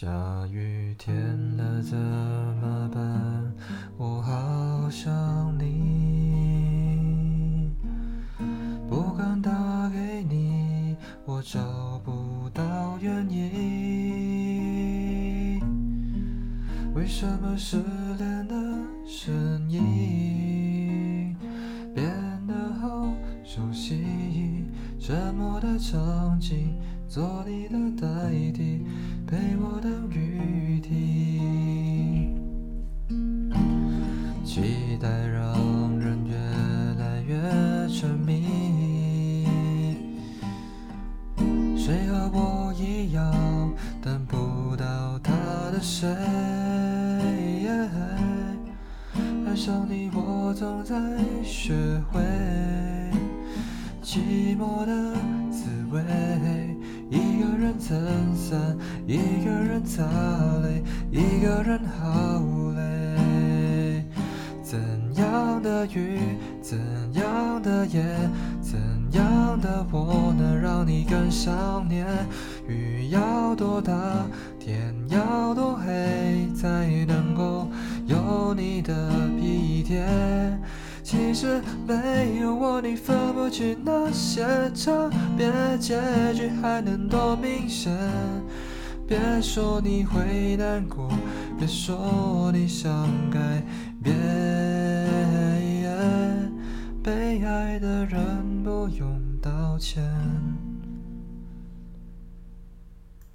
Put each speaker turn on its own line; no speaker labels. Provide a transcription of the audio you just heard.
下雨天了怎么办？我好想你，不敢打给你，我找不到原因。为什么失恋的声音沉默的场景，做你的代替，陪我等雨停。期待让人越来越沉迷，谁和我一样等不到他的谁？爱上你，我总在学会。寂寞的滋味，一个人撑伞，一个人擦泪，一个人好累。怎样的雨，怎样的夜，怎样的我能让你更想念？雨要多大，天要多黑，才能够有你的体贴？其实没有我，你分不清那些差别，结局还能多明显？别说你会难过，别说你想改变，被爱的人不用道歉。